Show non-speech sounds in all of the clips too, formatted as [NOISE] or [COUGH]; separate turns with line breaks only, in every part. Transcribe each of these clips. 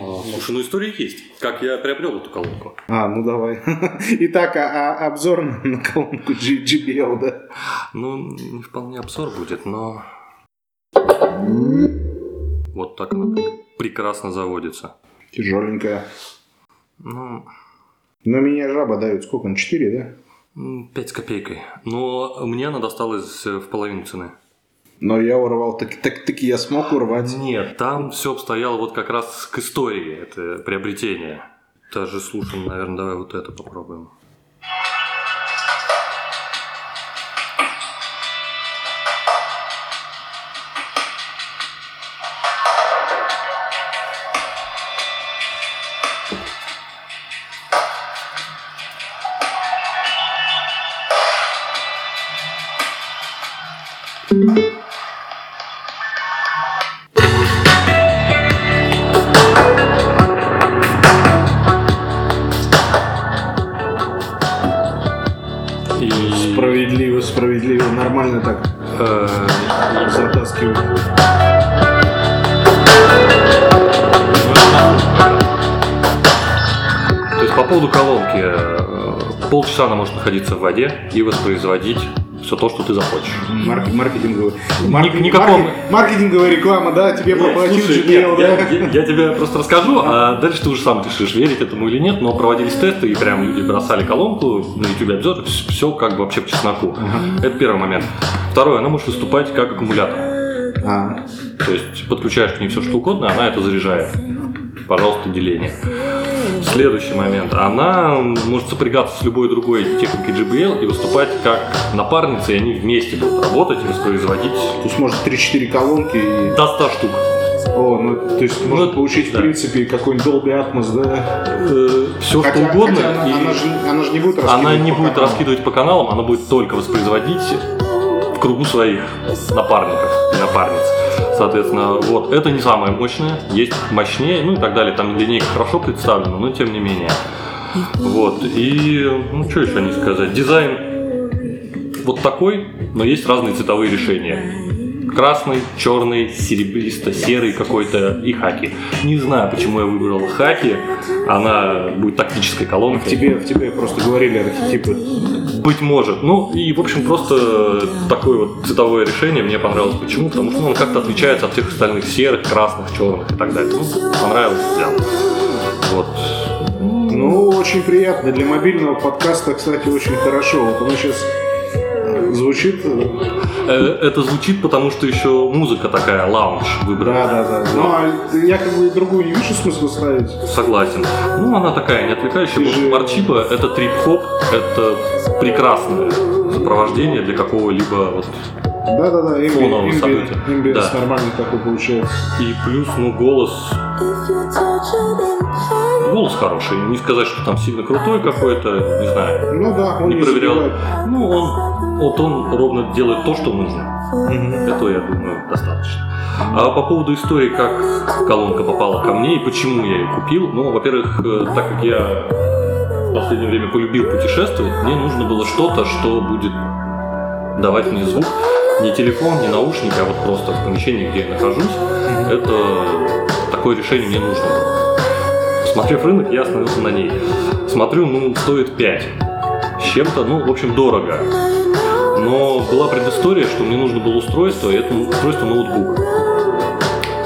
А, слушай, ну история есть. Как я приобрел эту колонку.
А, ну давай. [LAUGHS] Итак, а, а обзор на, колонку G- JBL, да?
Ну, не вполне обзор будет, но... Вот так она прекрасно заводится.
Тяжеленькая.
Ну,
Но меня жаба дает сколько? На 4, да?
м, пять с копейкой. Но мне она досталась э, в половину цены.
Но я урвал, так, так, таки я смог урвать.
Нет, там все обстояло вот как раз к истории, это приобретение. Даже слушаем, наверное, давай вот это попробуем. Находиться в воде и воспроизводить все то, что ты захочешь.
Марк- маркетинговый.
Ни- никакого-
маркет- маркетинговая реклама, да, тебе проплатил да?
я, я- я тебе просто расскажу, а дальше ты уже сам решишь, верить этому или нет, но проводились тесты, и прям люди бросали колонку, на YouTube обзор, все как бы вообще по чесноку. Это первый момент. Второе, она может выступать как аккумулятор.
А,
То есть подключаешь к ней все что угодно, она это заряжает. Пожалуйста, деление. Следующий момент. Она может сопрягаться с любой другой техникой JBL и выступать как напарница, и они вместе будут работать и воспроизводить
то есть может 3-4 колонки и...
до 100 штук.
О, ну, то есть
Ну,
можно получить,
да.
в принципе, какой-нибудь Dolby Atmos, да?
все
Хотя-
что угодно.
хотя
и
она, же, она же не будет
она
раскидывать
не
по
будет
каналам.
раскидывать по каналам, она будет только воспроизводить кругу своих напарников и напарниц. Соответственно, вот это не самое мощное, есть мощнее, ну и так далее. Там линейка хорошо представлена, но тем не менее. Вот. И ну что еще не сказать. Дизайн вот такой, но есть разные цветовые решения. Красный, черный, серебристо-серый какой-то и хаки. Не знаю, почему я выбрал хаки. Она будет тактической
В
колонкой.
тебе, в тебе просто говорили архетипы.
Быть может. Ну и, в общем, просто такое вот цветовое решение мне понравилось. Почему? Потому что ну, он как-то отличается от всех остальных серых, красных, черных и так далее. Ну, понравилось, взял. Вот.
Ну, очень приятно. Для мобильного подкаста, кстати, очень хорошо. Вот оно сейчас звучит. Э,
Это звучит, потому что еще музыка такая, лаунж выбрана.
Да, да, да. Ну, а я как бы другую не вижу смысла ставить.
Согласен. Ну, она такая, не отвлекающая.
Же-
Марчипа — это трип-хоп, это прекрасное сопровождение для какого-либо вот
Да, да, да,
Фонового события.
имбиенс
Да.
нормальный такой получается.
И плюс, ну, голос... Голос хороший. Не сказать, что там сильно крутой какой-то, не знаю.
Ну да, он
Не
не,
проверял.
забивает.
Ну, он, вот он ровно делает то, что нужно. Этого, я думаю, достаточно. А по поводу истории, как колонка попала ко мне и почему я ее купил, ну, во-первых, э, так как я в последнее время полюбил путешествовать, мне нужно было что-то, что будет давать мне звук. Не телефон, не наушники, а вот просто в помещении, где я нахожусь. Это такое решение мне нужно было. Посмотрев рынок, я остановился на ней. Смотрю, ну, стоит 5. С чем-то, ну, в общем, дорого. Но была предыстория, что мне нужно было устройство, и это устройство ноутбук.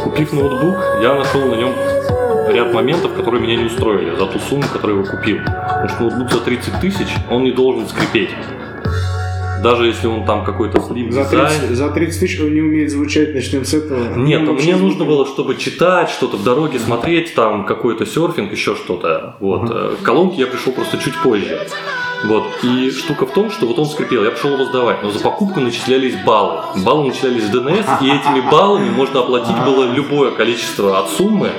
Купив ноутбук, я нашел на нем ряд моментов, которые меня не устроили за ту сумму, которую я его купил. Потому что ноутбук за 30 тысяч, он не должен скрипеть. Даже если он там какой-то слим
За
дизайн.
30, за 30 тысяч он не умеет звучать, начнем с этого.
Нет,
Ну,
мне
вообще
нужно было, чтобы читать, что-то в дороге смотреть, там какой-то серфинг, еще что-то. Вот. Э, К колонке я пришел просто чуть позже. Вот. И штука в том, что вот он скрипел, я пошел его сдавать, но за покупку начислялись баллы. Баллы начислялись с ДНС, и этими баллами можно оплатить было любое количество от суммы,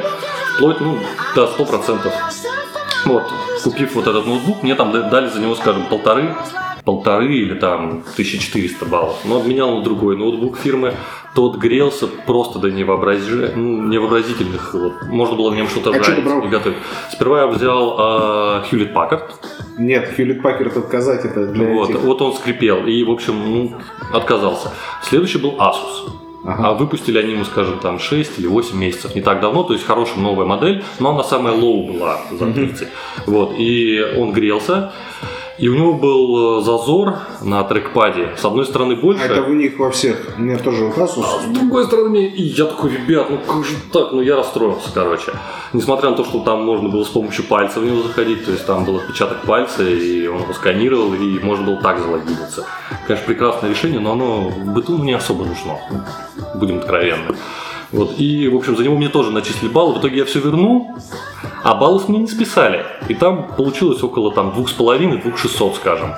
вплоть ну, до 100%. Вот, купив вот этот ноутбук, мне там дали за него, скажем, полторы, полторы или там 1400 баллов. Но обменял на другой ноутбук фирмы. Тот грелся просто до невообрази- ну, невообразительных. Вот. Можно было на нем что-то
А что
жарить
брал?
и готовить. Сперва я взял а, Hewlett Packard.
Нет, Хьюлит Пакерт отказать это для
Вот,
этих.
вот он скрипел и, в общем, ну, отказался. Следующий был Asus.
Ага.
А выпустили они ему, скажем, там 6 или 8 месяцев, не так давно, то есть хорошая новая модель, но она самая лоу была за 30. Вот, и он грелся, и у него был э, зазор на трекпаде. С одной стороны больше,
А это у них во всех. У меня тоже Asus.
а с другой стороны, и я такой, ребят, ну как же так? Ну я расстроился, короче. Несмотря на то, что там можно было с помощью пальца в него заходить, то есть там был отпечаток пальца, и он его сканировал, и можно было так залогиниться. Конечно, прекрасное решение, но оно в быту не особо нужно, будем откровенны. Вот, и, в общем, за него мне тоже начислили баллы. В итоге я все вернул, а баллов мне не списали. И там получилось около там, двух с половиной, двух шестьсот, скажем.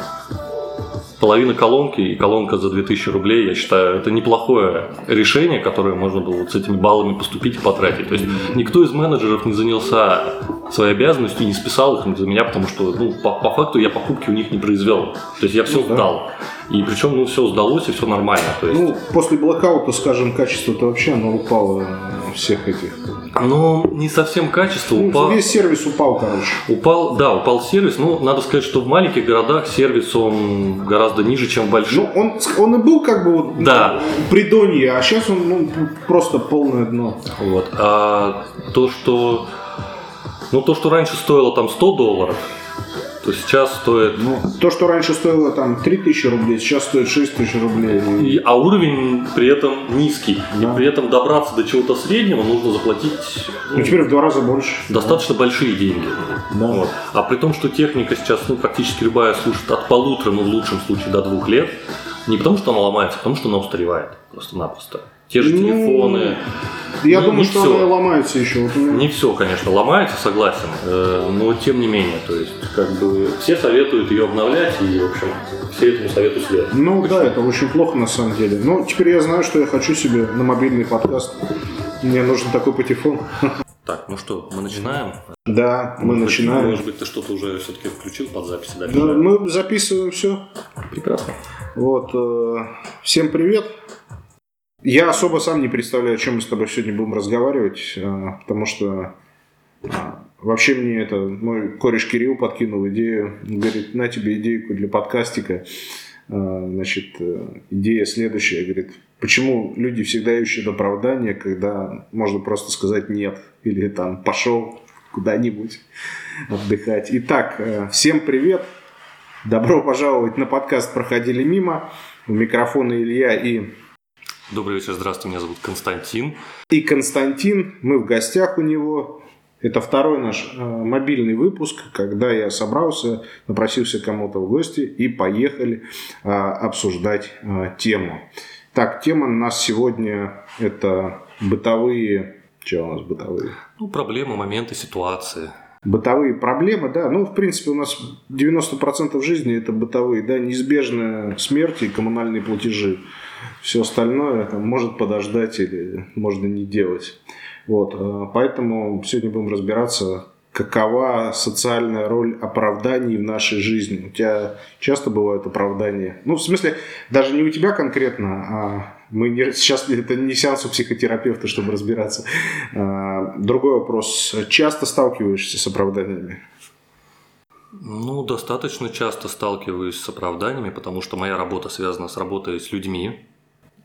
Половина колонки и колонка за 2000 рублей, я считаю, это неплохое решение, которое можно было вот с этими баллами поступить и потратить. То есть никто из менеджеров не занялся своей обязанностью и не списал их за меня, потому что ну, по, по факту я покупки у них не произвел. То есть я все
Ну да.
И причем ну, все сдалось и все нормально. То есть,
Ну, после блокаута, скажем, качество-то вообще оно упало всех этих.
ну, не совсем качество
Ну,
упало.
Весь сервис упал, короче.
Упал, да, упал сервис. Ну, надо сказать, что в маленьких городах сервис он гораздо ниже, чем в больших.
Ну, он, он и был как бы вот
Да.
придонье, а сейчас он ну, просто полное дно.
Вот. А то, что... Ну, то, что раньше стоило там 100 долларов, то сейчас стоит...
Ну, то, что раньше стоило там 3000 рублей, сейчас стоит 6000 рублей.
И- а уровень при этом низкий.
Да.
И при этом добраться до чего-то среднего нужно заплатить ну,
Ну, теперь в два раза больше.
достаточно большие деньги.
Да.
Вот. А при том, что техника сейчас ну, практически любая служит от полутора, ну в лучшем случае до двух лет, не потому что она ломается, а потому что она устаревает просто-напросто. Те же
Ну,
телефоны.
Я
Ну,
думаю,
не
что
всё.
она ломается еще. Вот меня-
Не все, конечно, ломается, согласен, э, но тем не менее, то есть, как бы, все советуют ее обновлять, и, в общем, все этому совету следуют.
Ну да, это очень плохо на самом деле. Но теперь я знаю, что я хочу себе на мобильный подкаст. Мне нужен такой патефон.
Так, ну что, мы начинаем?
Да, мы
Может быть,
начинаем.
Может быть, ты что-то уже все-таки включил под записи дальше?
Да, мы записываем все.
Прекрасно.
Вот. э, Всем привет. Я особо сам не представляю, о чем мы с тобой сегодня будем разговаривать, э, потому что э, вообще мне это мой кореш Кирилл подкинул идею, говорит, на тебе идейку для подкастика. Э, Значит, идея следующая, говорит, почему люди всегда ищут оправдание, когда можно просто сказать нет или там пошел куда-нибудь отдыхать. Итак, всем привет. Добро пожаловать на подкаст «Проходили мимо». У микрофона Илья и,
Добрый вечер, здравствуйте, меня зовут Константин.
и Константин. Мы в гостях у него. Это второй наш э, мобильный выпуск, когда я собрался, напросился кому-то в гости и поехали э, обсуждать э, тему. Так, тема у нас сегодня это бытовые... Что у нас бытовые?
Ну, проблемы, моменты, ситуации.
Бытовые проблемы, да. Ну, в принципе, у нас 90% жизни это бытовые, да, неизбежная смерть и коммунальные платежи. Все остальное может подождать или можно не делать. Вот, э, поэтому сегодня будем разбираться, какова социальная роль оправданий в нашей жизни. У тебя часто бывают оправдания? Ну, в смысле, даже не у тебя конкретно, а мы не, сейчас это не сеанс у психотерапевта, чтобы разбираться. А, Другой вопрос. Часто сталкиваешься с оправданиями?
Ну, достаточно часто сталкиваюсь с оправданиями, потому что моя работа связана с работой с людьми.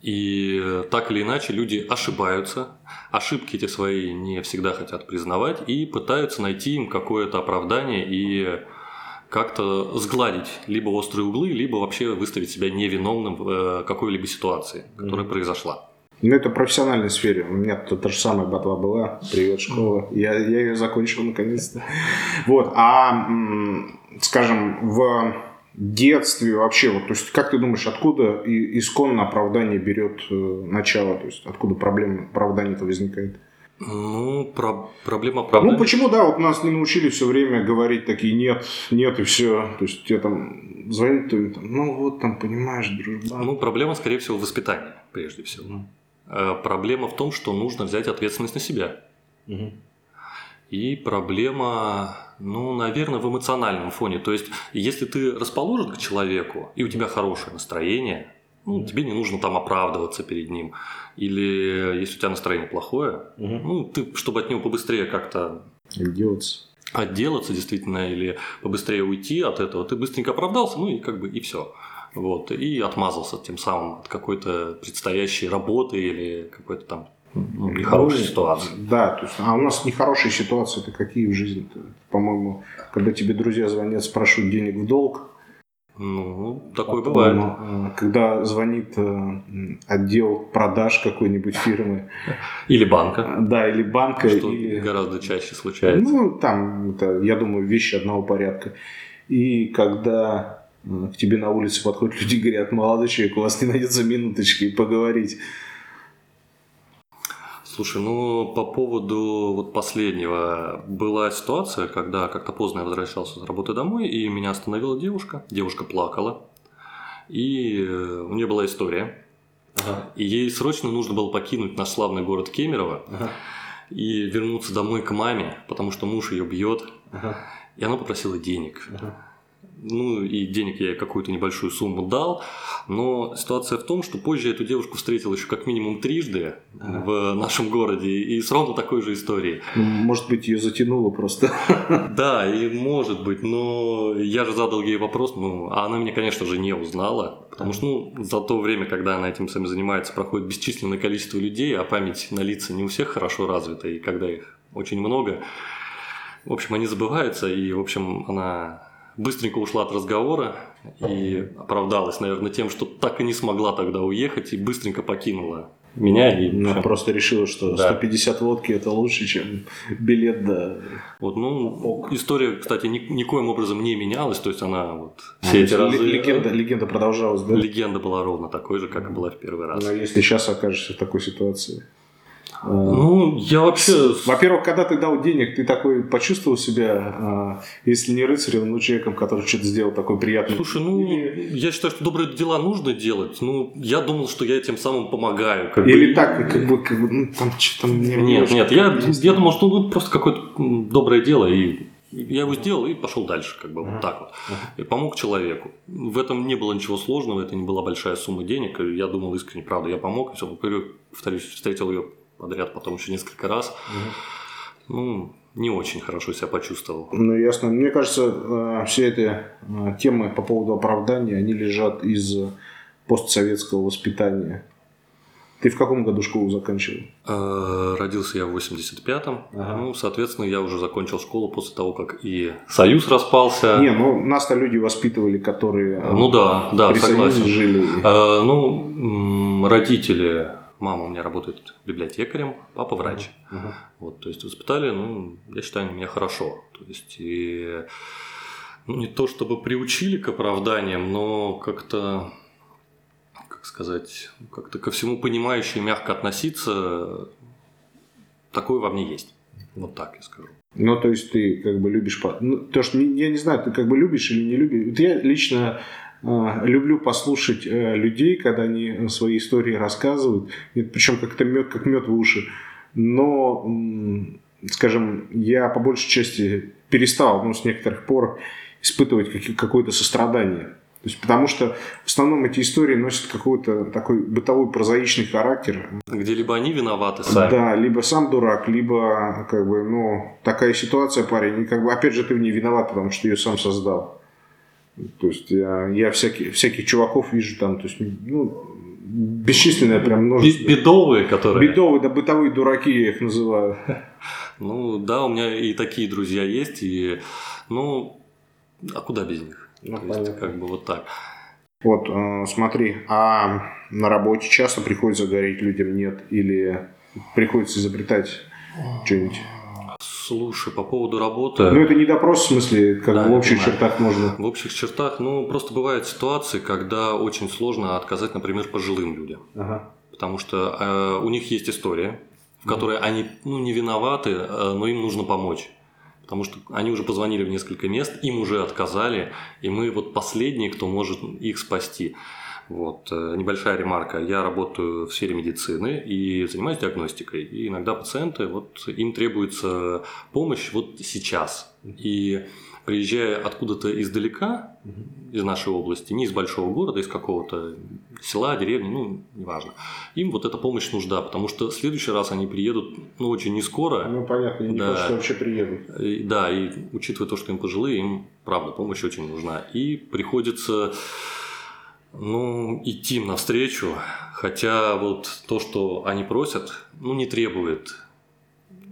И э, так или иначе люди ошибаются, ошибки эти свои не всегда хотят признавать и пытаются найти им какое-то оправдание и как-то сгладить либо острые углы, либо вообще выставить себя невиновным в э, какой-либо ситуации, которая произошла.
Ну, это в профессиональной сфере. У меня тут та же самая батва была. Привет, школа. Я, я ее закончил наконец-то. Вот. А, скажем, в детстве вообще, вот, то есть, как ты думаешь, откуда и- исконно оправдание берет э, начало? То есть, откуда проблема оправдания-то возникает?
Ну, про- проблема оправдания...
Ну, почему, да, вот нас не научили все время говорить такие нет, нет и все. То есть, тебе там звонит, ты там, ну, вот там, понимаешь, дружба.
Ну, проблема, скорее всего, в воспитании, прежде всего. Э, Проблема в том, что нужно взять ответственность на себя.
Мгм.
И проблема, ну, наверное, в эмоциональном фоне. То есть, если ты расположен к человеку, и у тебя хорошее настроение, ну, тебе не нужно там оправдываться перед ним. Или если у тебя настроение плохое,
Мгм.
ну, ты, чтобы от него побыстрее как-то
Отделаться.
отделаться действительно или побыстрее уйти от этого, ты быстренько оправдался, ну и как бы и все. Вот, и отмазался тем самым от какой-то предстоящей работы или какой-то там ну, нехорошей
Ну,
ситуации.
Да, то есть, а у нас нехорошие ситуации это какие в жизни -то? По-моему, когда тебе друзья звонят, спрашивают денег в долг.
Ну, такое
Потом,
бывает.
э, Когда звонит э, отдел продаж какой-нибудь фирмы,
Или банка,
да, или банка,
что
или...
гораздо чаще случается.
Ну, там, это, я думаю, вещи одного порядка. И когда э, к тебе на улице подходят люди и говорят, молодой человек, у вас не найдется минуточки поговорить.
Слушай, ну по поводу вот последнего была ситуация, когда как-то поздно я возвращался с работы домой, и меня остановила девушка. Девушка плакала, и э, у нее была история. И ей срочно нужно было покинуть наш славный город Кемерово и вернуться домой к маме, потому что муж ее бьет. И она попросила денег. Ну, и денег я ей какую-то небольшую сумму дал. Но ситуация в том, что позже я эту девушку встретил еще как минимум трижды
Ага.
в нашем городе и с ровно такой же историей.
Ну, Может быть, ее затянуло просто. [LAUGHS]
Да, и может быть, но я же задал ей вопрос, ну, а она меня, конечно же, не узнала, потому что, ну, за то время, когда она этим самим занимается, проходит бесчисленное количество людей, а память на лица не у всех хорошо развита, и когда их очень много, в общем, они забываются, и, в общем, она быстренько ушла от разговора и оправдалась, наверное, тем, что так и не смогла тогда уехать, и быстренько покинула меня. И, общем,
просто решила, что
Да.
150 водки это лучше, чем билет до...
Вот, ну,
Ок.
история, кстати, ни- никоим образом не менялась, то есть она вот все эти
Л-
разы...
Легенда, легенда продолжалась, да?
Легенда была ровно такой же, как и была в первый раз.
Но если сейчас окажешься в такой ситуации.
Ну, я вообще...
Во-первых, когда ты дал денег, ты такой почувствовал себя, э, если не рыцарем, ну человеком, который что-то сделал такой приятный.
Слушай, ну,
Или,
я считаю, что добрые дела нужно делать. Ну, я думал, что я тем самым помогаю. как бы.
или так, как бы, как бы, ну, там что-то мне...
Нет, нет, я, я думал, что ну, просто какое-то доброе дело, и я его сделал и пошел дальше, как бы вот так вот. И помог человеку. В этом не было ничего сложного, это не была большая сумма денег. Я думал искренне, правда, я помог, и все, повторюсь, встретил ее подряд потом еще несколько раз. Ну, не очень хорошо себя почувствовал.
Ну, ясно. Мне кажется, э, все эти э, темы по поводу оправдания, они лежат из постсоветского воспитания. Ты в каком году школу заканчивал?
Э, Родился я в 85-м.
Ага.
Ну, соответственно, я уже закончил школу после того, как и Союз распался.
Не, ну нас-то люди воспитывали, которые
Ну да, да,
при
согласен.
жили.
Ну, родители, мама у меня работает библиотекарем, папа врач.
Ага.
Вот, то есть воспитали, ну, я считаю, они меня хорошо. То есть и ну, не то чтобы приучили к оправданиям, но как-то, как сказать, как-то ко всему понимающе и мягко относиться, такое во мне есть. Вот так я скажу.
Ну, то есть ты как бы любишь... Ну, то, что я не знаю, ты как бы любишь или не любишь. Вот я лично люблю послушать э, людей, когда они свои истории рассказывают. Причем как-то мед, как мед в уши. Но, скажем, я по большей части перестал, ну, с некоторых пор испытывать какое-то сострадание. То есть, потому что в основном эти истории носят какой-то такой бытовой прозаичный характер.
Где либо они виноваты сами,
Да, либо сам дурак, либо как бы, ну, такая ситуация, парень, и как бы, опять же, ты в ней виноват, потому что ее сам создал. То есть я, я всяких, всяких чуваков вижу там, то есть, ну, бесчисленное прям множество.
бедовые, которые...
Бедовые, да бытовые дураки я их называю. [LAUGHS]
Ну да, у меня и такие друзья есть, и ну, а куда без них?
Ну,
То есть, как бы вот так.
Вот, э, смотри, а на работе часто приходится говорить людям нет или приходится изобретать что-нибудь?
Слушай, по поводу работы.
Ну, это не допрос, в смысле, как
Да,
в общих
понимаю.
чертах можно.
В общих чертах, ну, просто бывают ситуации, когда очень сложно отказать, например, пожилым людям.
Ага.
Потому что э, у них есть история, в которой они ну, не виноваты, э, но им нужно помочь. Потому что они уже позвонили в несколько мест, им уже отказали, и мы вот последние, кто может их спасти. Вот. э, Небольшая ремарка. Я работаю в сфере медицины и занимаюсь диагностикой. И иногда пациенты, вот им требуется помощь вот сейчас. И приезжая откуда-то издалека, из нашей области, не из большого города, из какого-то села, деревни, ну, неважно, им вот эта помощь нужна, потому что в следующий раз они приедут, ну, очень не скоро,
Ну, понятно, не
Да.
думаю, что вообще приедут.
и, да, и учитывая то, что им пожилые, им, правда, помощь очень нужна. И приходится Ну, идти им навстречу, хотя вот то, что они просят, ну, не требует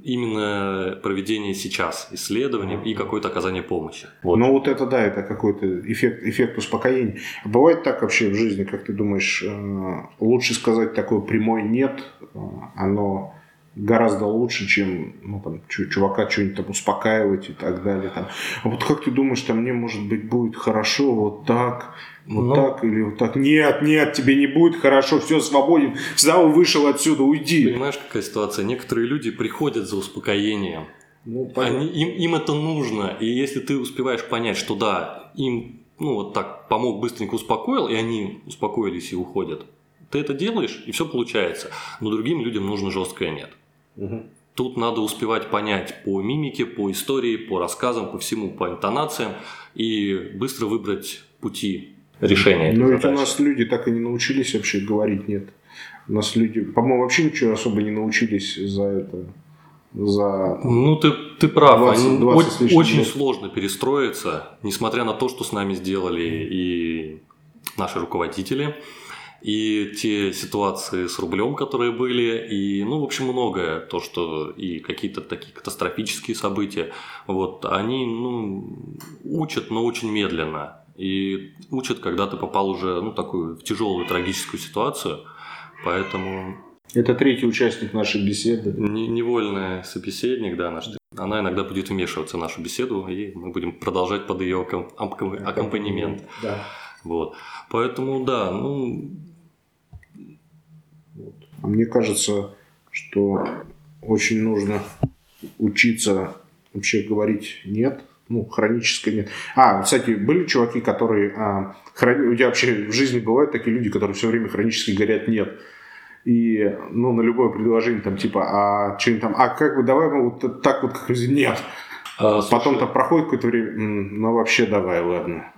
именно проведения сейчас исследований и какое-то оказание помощи.
Вот. Ну вот это да, это какой-то эффект, эффект успокоения. А бывает так вообще в жизни, как ты думаешь, э, лучше сказать такое прямой нет, э, оно гораздо лучше, чем ну, там, чувака что-нибудь там успокаивать и так далее. Там. А вот как ты думаешь, там мне, может быть, будет хорошо вот так, вот. Ну. так или вот так? Нет, нет, тебе не будет хорошо, все, свободен, встал, вышел отсюда, уйди.
Понимаешь, какая ситуация? Некоторые люди приходят за успокоением. Ну, Они, им, им это нужно, и если ты успеваешь понять, что да, им ну вот так помог, быстренько успокоил, и они успокоились и уходят, ты это делаешь, и все получается. Но другим людям нужно жесткое нет. Угу. Тут надо успевать понять по мимике, по истории, по рассказам, по всему, по интонациям и быстро выбрать пути решения.
Но ведь у нас люди так и не научились вообще говорить нет. У нас люди, по-моему, вообще ничего особо не научились за это. За
ну, ты, ты прав. 20, 20 очень, очень сложно перестроиться, несмотря на то, что с нами сделали и наши руководители и те ситуации с рублем, которые были, и, ну, в общем, многое, то, что и какие-то такие катастрофические события, вот, они, ну, учат, но очень медленно, и учат, когда ты попал уже, ну, такую, в тяжелую трагическую ситуацию, поэтому...
Это третий участник нашей беседы.
Невольный собеседник, да, наш. Она иногда будет вмешиваться в нашу беседу, и мы будем продолжать под ее аккомпанемент. Да. Вот. Поэтому, да, ну,
мне кажется, что очень нужно учиться вообще говорить нет, ну, хроническое нет. А, кстати, были чуваки, которые... А, хрони... У тебя вообще в жизни бывают такие люди, которые все время хронически говорят нет. И, ну, на любое предложение, там, типа, а что-нибудь там, а как бы, давай мы вот так вот, как нет. А, Потом-то проходит какое-то время, ну, вообще давай, ладно.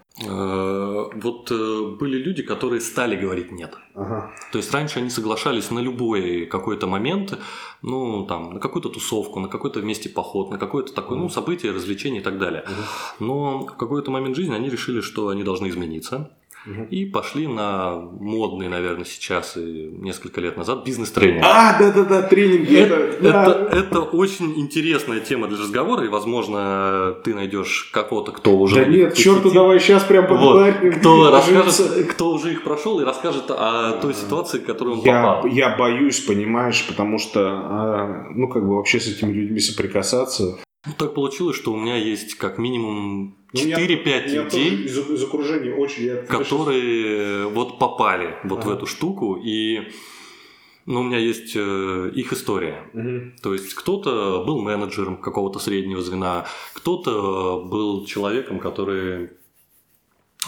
Вот э, были люди, которые стали говорить нет. Ага. То есть раньше они соглашались на любой какой-то момент, ну там на какую-то тусовку, на какой-то вместе поход, на какое-то такое, ну событие, развлечение и так далее. Ага. Но в какой-то момент жизни они решили, что они должны измениться. И пошли на модный, наверное, сейчас и несколько лет назад бизнес-тренинг.
А, да-да-да, тренинги.
Это, это, да. это, это очень интересная тема для разговора, и, возможно, ты найдешь кого-то, кто уже...
Да нет, черту давай сейчас прям.
Вот, кто, расскажет, кто уже их прошел и расскажет о той ситуации, в которую он
я,
попал.
Я боюсь, понимаешь, потому что, а, ну, как бы вообще с этими людьми соприкасаться.
Ну, так получилось, что у меня есть как минимум 4-5 ну, людей,
из, из окружения очень, я
которые вот попали вот ага. в эту штуку, и ну, у меня есть э, их история. Угу. То есть кто-то был менеджером какого-то среднего звена, кто-то был человеком, который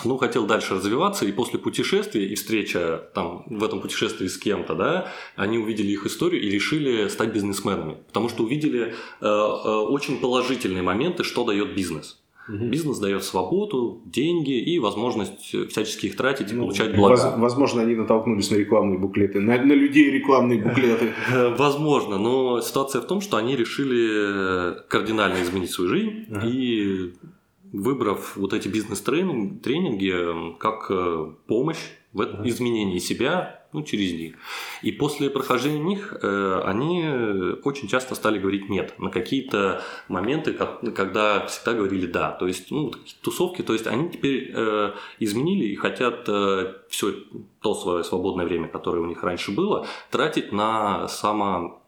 ну, хотел дальше развиваться, и после путешествия и встреча там в этом путешествии с кем-то, да, они увидели их историю и решили стать бизнесменами, потому что увидели э, э, очень положительные моменты, что дает бизнес. Угу. Бизнес дает свободу, деньги и возможность всячески их тратить и ну, получать блага.
Возможно, они натолкнулись на рекламные буклеты, на, на людей рекламные буклеты. [LAUGHS]
Возможно, но ситуация в том, что они решили кардинально изменить свою жизнь ага. и выбрав вот эти бизнес-тренинги как э, помощь в изменении себя ну, через них. И после прохождения них э, они очень часто стали говорить нет на какие-то моменты, когда всегда говорили да. То есть, ну, тусовки, то есть они теперь э, изменили и хотят э, все то свое свободное время, которое у них раньше было, тратить на само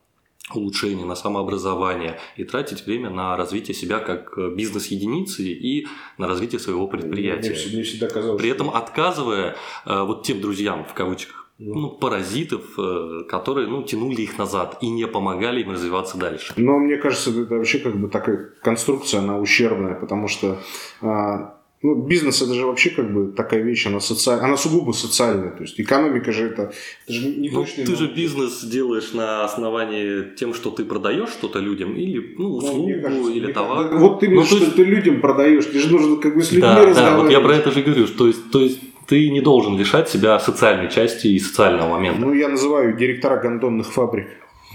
улучшение, на самообразование и тратить время на развитие себя как бизнес-единицы и на развитие своего предприятия.
Мне, всегда казалось,
При этом отказывая э, вот тем друзьям, в кавычках, ну, ну паразитов, э, которые ну, тянули их назад и не помогали им развиваться дальше.
Но мне кажется, это вообще как бы такая конструкция, она ущербная, потому что а, ну, бизнес это же вообще как бы такая вещь, она социальная, она сугубо социальная. То есть экономика же это, это же не
ну. Ты же бизнес делаешь на основании тем, что ты продаешь что-то людям, или ну, ну услугу, ну, кажется, или товар.
Да, вот ты, ну, что есть... ты людям продаешь, тебе же нужно как бы с людьми
да, разговаривать. Да, вот я про это же говорю, что, то есть, то есть ты не должен лишать себя социальной части и социального момента.
Ну, я называю директора гондонных фабрик.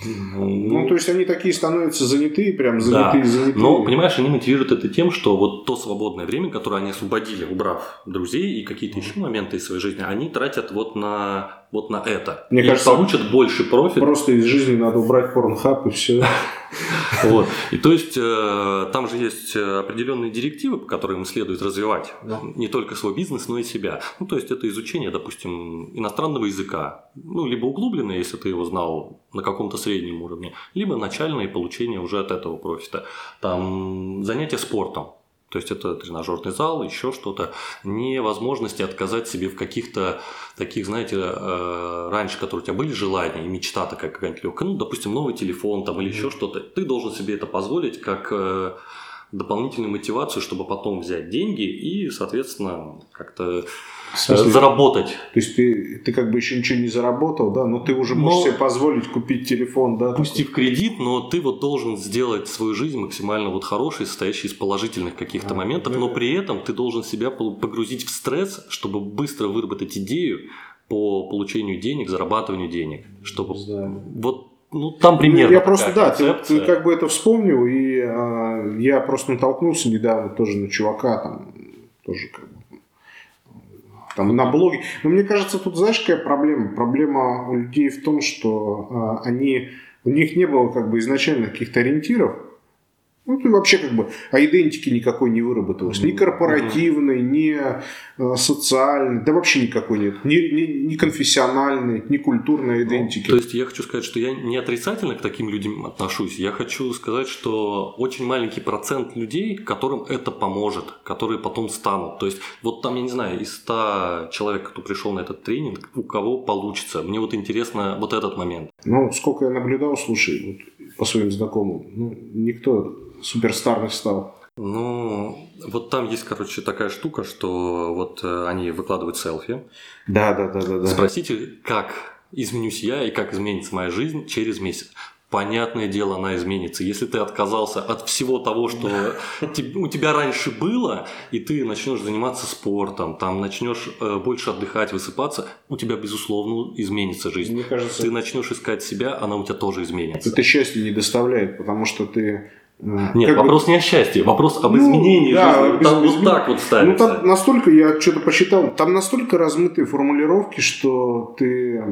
Ну, то есть они такие становятся занятые, прям занятые,
да.
занятые.
Но, понимаешь, они мотивируют это тем, что вот то свободное время, которое они освободили, убрав друзей и какие-то еще моменты из своей жизни, они тратят вот на вот на это.
Мне
и
кажется,
получат больше профит.
Просто из жизни надо убрать порнхаб и все. [LAUGHS]
Вот. И то есть э, там же есть определенные директивы, по которым следует развивать
Да.
не только свой бизнес, но и себя. Ну, то есть это изучение, допустим, иностранного языка. Ну, либо углубленное, если ты его знал на каком-то среднем уровне, либо начальное получение уже от этого профита. Там занятия спортом. То есть это тренажерный зал, еще что-то. Невозможности отказать себе в каких-то таких, знаете, э, раньше, которые у тебя были желания и мечта такая какая-нибудь легкая, ну, допустим, новый телефон там или еще что-то. Ты должен себе это позволить как э, дополнительную мотивацию, чтобы потом взять деньги и, соответственно, как-то
смысле,
заработать.
То есть ты, ты как бы еще ничего не заработал, да, но ты уже
Но-
можешь себе позволить купить телефон, да.
Пусть и в кредит, но ты вот должен сделать свою жизнь максимально вот хорошей, состоящей из положительных каких-то
А,
моментов,
да.
но при этом ты должен себя погрузить в стресс, чтобы быстро выработать идею по получению денег, зарабатыванию денег, чтобы вот ну там примерно
Ну, я
такая
просто, да, ты, ты как бы это вспомнил, и а, я просто натолкнулся недавно тоже на чувака, там, тоже как бы, там на блоге. Но мне кажется, тут знаешь, какая проблема? Проблема у людей в том, что а, они, у них не было как бы изначально каких-то ориентиров, ну, ты вообще как бы айдентики никакой не выработалось. Ни корпоративной, ни э, социальной, да вообще никакой нет. Ни, ни, ни конфессиональной, ни культурной идентики.
Ну, То есть я хочу сказать, что я не отрицательно к таким людям отношусь. Я хочу сказать, что очень маленький процент людей, которым это поможет, которые потом станут. То есть вот там, я не знаю, из 100 человек, кто пришел на этот тренинг, у кого получится. Мне вот интересно вот этот момент.
Ну, сколько я наблюдал, слушай, вот по своим знакомым, ну, никто суперстар не стал.
Ну, вот там есть, короче, такая штука, что вот э, они выкладывают селфи.
Да, да, да, да, да.
Спросите, как изменюсь я и как изменится моя жизнь через месяц. Понятное дело, она изменится. Если ты отказался от всего того, что [LAUGHS] у тебя раньше было, и ты начнешь заниматься спортом, там начнешь э, больше отдыхать, высыпаться, у тебя, безусловно, изменится жизнь.
Мне кажется,
Ты начнешь искать себя, она у тебя тоже изменится.
это счастье не доставляет, потому что ты...
Нет,
как бы-
вопрос не о счастье, вопрос об
Ну,
изменении
да,
жизни.
без-
Там
без-
вот так вот
Ну,
ставится.
там настолько, я что-то посчитал, там настолько размытые формулировки, что ты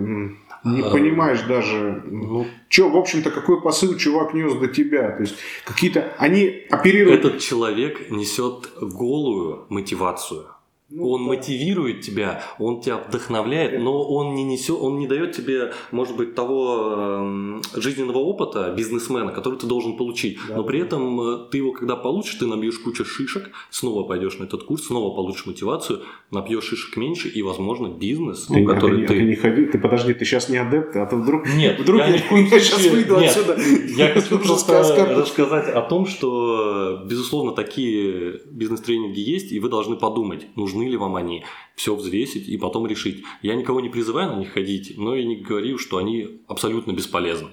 не
А,
понимаешь даже,
Ну,
что, в общем-то, какой посыл чувак нес до тебя. То есть какие-то... Они оперируют...
этот человек несет голую мотивацию.
Ну,
он
да.
мотивирует тебя, он тебя вдохновляет, но он не несет, он не дает тебе, может быть, того эм, жизненного опыта бизнесмена, который ты должен получить.
Да,
но при
да.
этом э, ты его, когда получишь, ты набьешь кучу шишек, снова пойдешь на этот курс, снова получишь мотивацию, набьешь шишек меньше, и, возможно, бизнес,
Ты,
ну,
а
который
ты,
ты...
а ты не ходи, ты подожди, ты сейчас не адепт, а то вдруг...
Нет,
вдруг
я в [LAUGHS] коем
я сейчас выйду
нет,
отсюда.
Я хочу просто рассказать о том, что, безусловно, такие бизнес-тренинги есть, и вы должны подумать, нужны ли вам они, все взвесить и потом решить. Я никого не призываю на них ходить, но и не говорю, что они абсолютно бесполезны.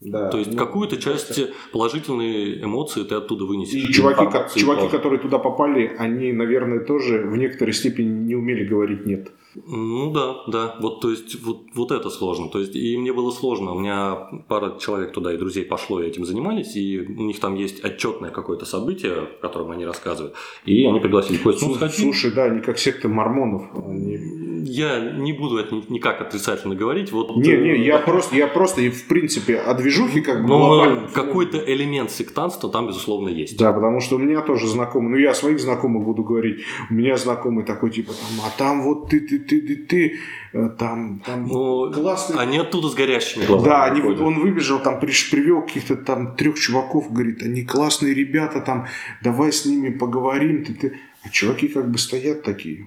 Да,
То есть
ну,
какую-то часть положительные эмоции ты оттуда вынесешь.
И чуваки, чуваки,
тоже.
которые туда попали, они, наверное, тоже в некоторой степени не умели говорить «нет».
Ну да, да. Вот, то есть, вот, вот это сложно. То есть, и мне было сложно. У меня пара человек туда и друзей пошло и этим занимались, и у них там есть отчетное какое-то событие, о котором они рассказывают. И они пригласили Костю. Ну, сходи.
Слушай, да, они как секта мормонов. Они-
Я не буду это ни- никак отрицательно говорить. Вот,
Не, не,
э,
я просто, я просто, и в принципе, о движухе как бы
Но
глобально-
какой-то элемент сектантства там, безусловно, есть.
Да, потому что у меня тоже знакомый, ну я о своих знакомых буду говорить, у меня знакомый такой типа, там, а там вот ты, ты, ты, ты, ты, э, там, там
Но
классный.
они оттуда с горящими глазами
Да, они,
выходят.
он выбежал, там приш- привел каких-то там трех чуваков, говорит, они классные ребята, там, давай с ними поговорим. Ты, ты. А чуваки как бы стоят такие.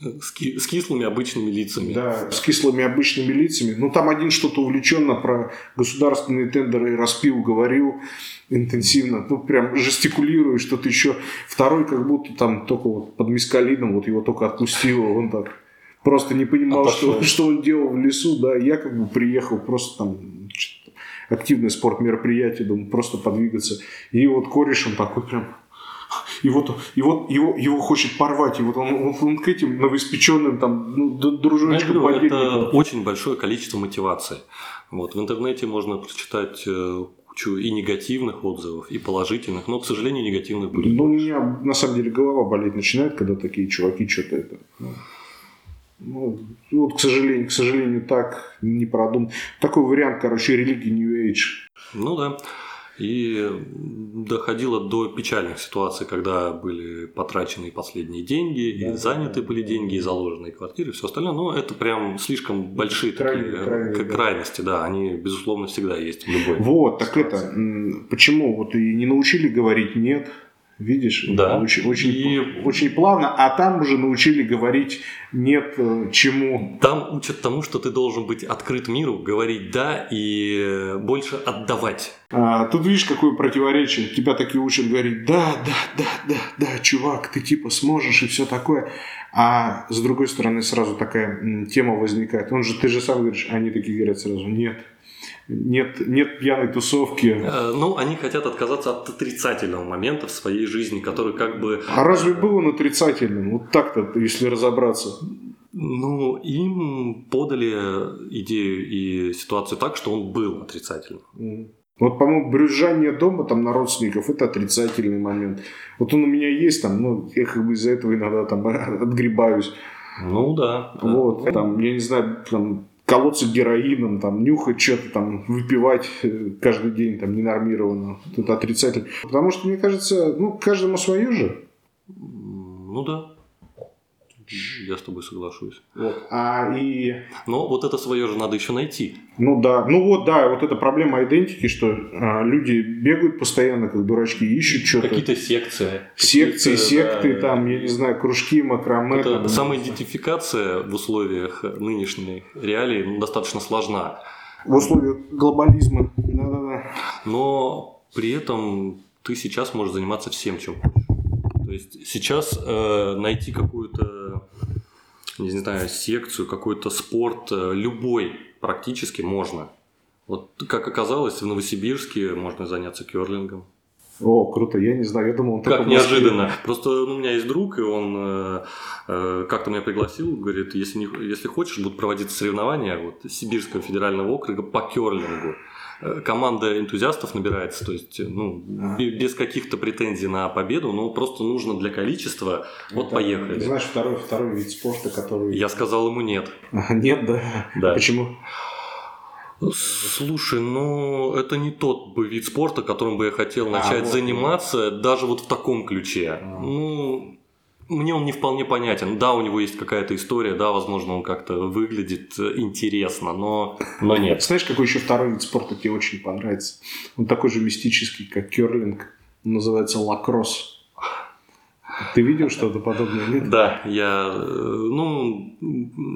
С, ки- с кислыми обычными лицами.
Да, с кислыми обычными лицами. Ну, там один что-то увлеченно про государственные тендеры распил, говорил интенсивно. Ну, прям жестикулирует что-то еще. Второй как будто там только вот под мискалином, вот его только отпустило, он так просто не понимал, что, что он делал в лесу, да, я как бы приехал просто там активное спорт мероприятие, думаю, просто подвигаться. И вот кореш он такой прям, и вот, и вот его, его хочет порвать, и вот он, он, он к этим новоиспеченным там ну, дружочкам
Это очень большое количество мотивации. Вот, в интернете можно прочитать э, кучу и негативных отзывов, и положительных, но, к сожалению, негативных
будет. Ну, у меня на самом деле голова болеть начинает, когда такие чуваки что-то это. Ну, ну, вот, к сожалению, к сожалению, так не продуман. Такой вариант, короче, религии New Age.
Ну да. И доходило до печальных ситуаций, когда были потрачены последние деньги, да, и заняты да, были деньги, и заложенные квартиры, и все остальное. Но это прям слишком большие крайне, такие крайне, да. крайности, да, они, безусловно, всегда есть в любой
Вот, ситуации. так это, почему вот и не научили говорить «нет», Видишь?
Да.
Очень, очень, и... очень плавно, а там уже научили говорить нет э, чему.
Там учат тому, что ты должен быть открыт миру, говорить да и больше отдавать.
А, тут видишь, какое противоречие. Тебя такие учат говорить да, да, да, да, да, чувак, ты типа сможешь и все такое. А с другой стороны сразу такая тема возникает. Он же, ты же сам говоришь, они такие говорят сразу, нет, нет, нет пьяной тусовки.
Э, ну, они хотят отказаться от отрицательного момента в своей жизни, который как бы...
А разве был он отрицательным? Вот так-то, если разобраться.
Ну, им подали идею и ситуацию так, что он был отрицательным.
Вот, по-моему, брюзжание дома там на родственников – это отрицательный момент. Вот он у меня есть там, ну, я как бы из-за этого иногда там [LAUGHS] отгребаюсь.
Ну да.
Вот, да. там, я не знаю, там колоться героином, там, нюхать что-то, там, выпивать э, каждый день, там, ненормированно. Это отрицательно. Потому что, мне кажется, ну, каждому свое же.
Ну да. Я с тобой соглашусь.
Вот. А и...
Но вот это свое же надо еще найти.
Ну да, ну вот да, вот эта проблема идентики, что а, люди бегают постоянно, как дурачки, ищут что-то.
Какие-то секции.
Секции, секты, да, там, я не знаю, кружки, макраме.
Это там, самоидентификация в условиях нынешней реалии ну, достаточно сложна.
В условиях глобализма, да-да-да.
Но при этом ты сейчас можешь заниматься всем, чем хочешь. То есть сейчас э, найти какую-то, не знаю, секцию, какой-то спорт, э, любой практически можно. Вот как оказалось, в Новосибирске можно заняться керлингом.
О, круто, я не знаю, я думал, он
Как неожиданно. Просто ну, у меня есть друг, и он э, э, как-то меня пригласил, говорит, если, не, если хочешь, будут проводиться соревнования вот, Сибирского федерального округа по керлингу. Э, команда энтузиастов набирается, то есть, ну, без каких-то претензий на победу, но просто нужно для количества, вот Это, поехали.
Знаешь, второй, второй вид спорта, который...
Я сказал ему нет.
Нет, да?
Да.
Почему?
Слушай, ну это не тот бы вид спорта, которым бы я хотел а, начать а, вот, заниматься, вот. даже вот в таком ключе. А. Ну, мне он не вполне понятен. Да, у него есть какая-то история, да, возможно, он как-то выглядит э, интересно, но, но нет.
Знаешь, какой еще второй вид спорта тебе очень понравится? Он такой же мистический, как керлинг. называется лакросс. Ты видел что-то подобное? Нет?
Да, я, э, ну,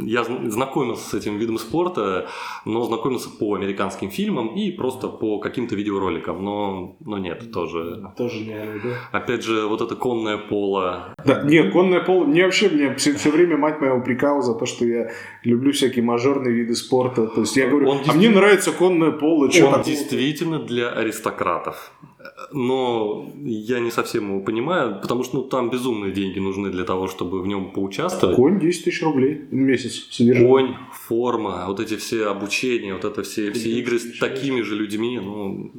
я знакомился с этим видом спорта, но знакомился по американским фильмам и просто по каким-то видеороликам, но, но нет, тоже.
Тоже не, да?
Опять же, вот это конное поло.
Да, нет, конное поло, мне вообще, мне все, все время мать моя упрекала за то, что я люблю всякие мажорные виды спорта. То есть я говорю, он а мне нравится конное поло.
Он такое? действительно для аристократов но я не совсем его понимаю, потому что ну, там безумные деньги нужны для того, чтобы в нем поучаствовать.
Конь 10 тысяч рублей в месяц
содержание. Конь, форма, вот эти все обучения, вот это все, все игры с такими же людьми, ну,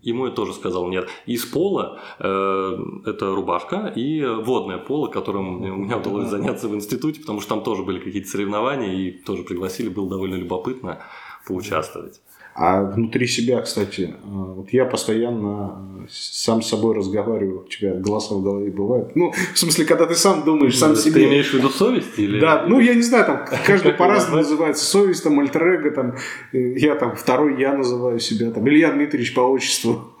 Ему я тоже сказал нет. Из пола э, это рубашка и водное поло, которым у меня удалось заняться в институте, потому что там тоже были какие-то соревнования и тоже пригласили, было довольно любопытно поучаствовать.
А внутри себя, кстати, э, вот я постоянно э, сам с собой разговариваю, у тебя голоса в голове бывают. Ну, в смысле, когда ты сам думаешь, сам
ты
себе.
Ты имеешь в виду совесть? Или...
Да, ну я не знаю, там каждый по-разному называется. Совесть, там, альтер там, э, я там, второй я называю себя, там, Илья Дмитриевич по отчеству.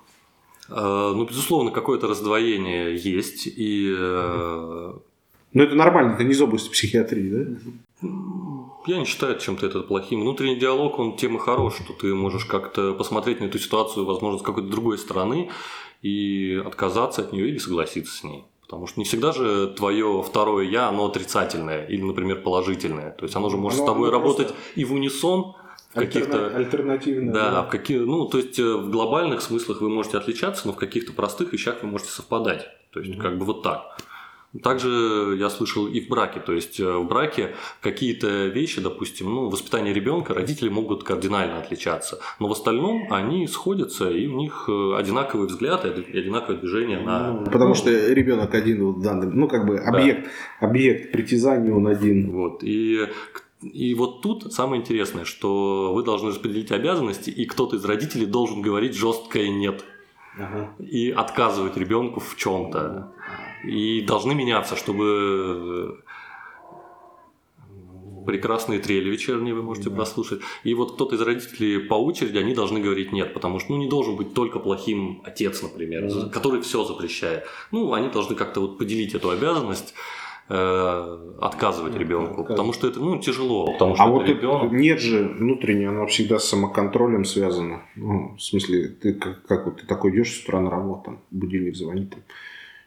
Ну, безусловно, какое-то раздвоение есть. И...
Ну, это нормально, это не из области психиатрии, да?
Я не считаю чем-то это плохим. Внутренний диалог, он тем и хорош, что ты можешь как-то посмотреть на эту ситуацию, возможно, с какой-то другой стороны и отказаться от нее или согласиться с ней. Потому что не всегда же твое второе я, оно отрицательное или, например, положительное. То есть оно же может оно, с тобой работать и в унисон, каких-то
альтернативных.
Да, да, в каких, ну, то есть э, в глобальных смыслах вы можете отличаться, но в каких-то простых вещах вы можете совпадать. То То есть, как бы вот так. Также я слышал и в браке, то есть э, в браке какие-то вещи, допустим, ну, воспитание ребенка, родители могут кардинально отличаться, но в остальном они сходятся, и у них э, одинаковый взгляд и одинаковое движение на...
Ну, потому что ребенок один вот данный, ну, как бы объект, да. объект притязания он один.
Вот, и и вот тут самое интересное, что вы должны распределить обязанности, и кто-то из родителей должен говорить жесткое нет. Ага. И отказывать ребенку в чем-то и должны меняться, чтобы э, прекрасные трели вечерние вы можете да. прослушать. И вот кто-то из родителей по очереди, они должны говорить нет, потому что ну, не должен быть только плохим отец, например, да. который все запрещает. Ну, они должны как-то вот поделить эту обязанность э, отказывать ребенку, потому что это ну, тяжело, потому что
а вот ребенок... нет же внутренне, оно всегда с самоконтролем связано. Ну, в смысле, ты как, как вот ты такой идешь с утра на работу, будильник звонит, там,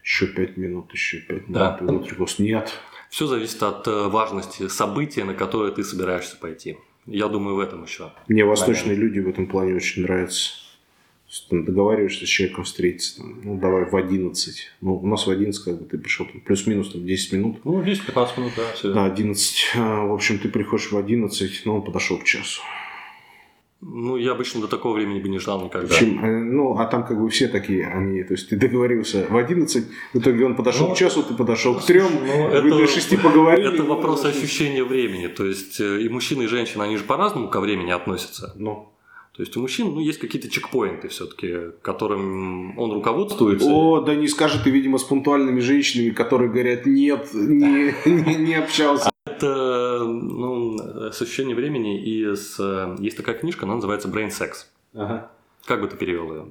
еще пять минут, еще пять минут. Да. Внутри голос нет.
Все зависит от э, важности события, на которое ты собираешься пойти. Я думаю, в этом еще.
Мне восточные люди в этом плане очень нравятся. Там договариваешься с человеком встретиться, там, ну, давай в 11. Ну, у нас в 11, как бы ты пришел, плюс-минус там, 10 минут.
Ну, 10-15 минут, да. Все.
Да, 11. А, в общем, ты приходишь в 11, но он подошел к часу.
Ну, я обычно до такого времени бы не ждал никогда.
Чем, э, ну, а там как бы все такие, они, то есть ты договорился в 11, в итоге он подошел ну, к часу, ты подошел к трем, ну, вы это, до 6 поговорили.
Это вопрос ощущения времени, то есть э, и мужчины, и женщины, они же по-разному ко времени относятся.
Ну.
То есть у мужчин ну, есть какие-то чекпоинты все-таки, которым он руководствуется.
О, да не скажет ты, видимо, с пунктуальными женщинами, которые говорят, нет, не, [LAUGHS] не, не общался.
Это ну, с ощущением времени и с... Есть такая книжка, она называется Brain Sex. Ага. Как бы ты перевел ее?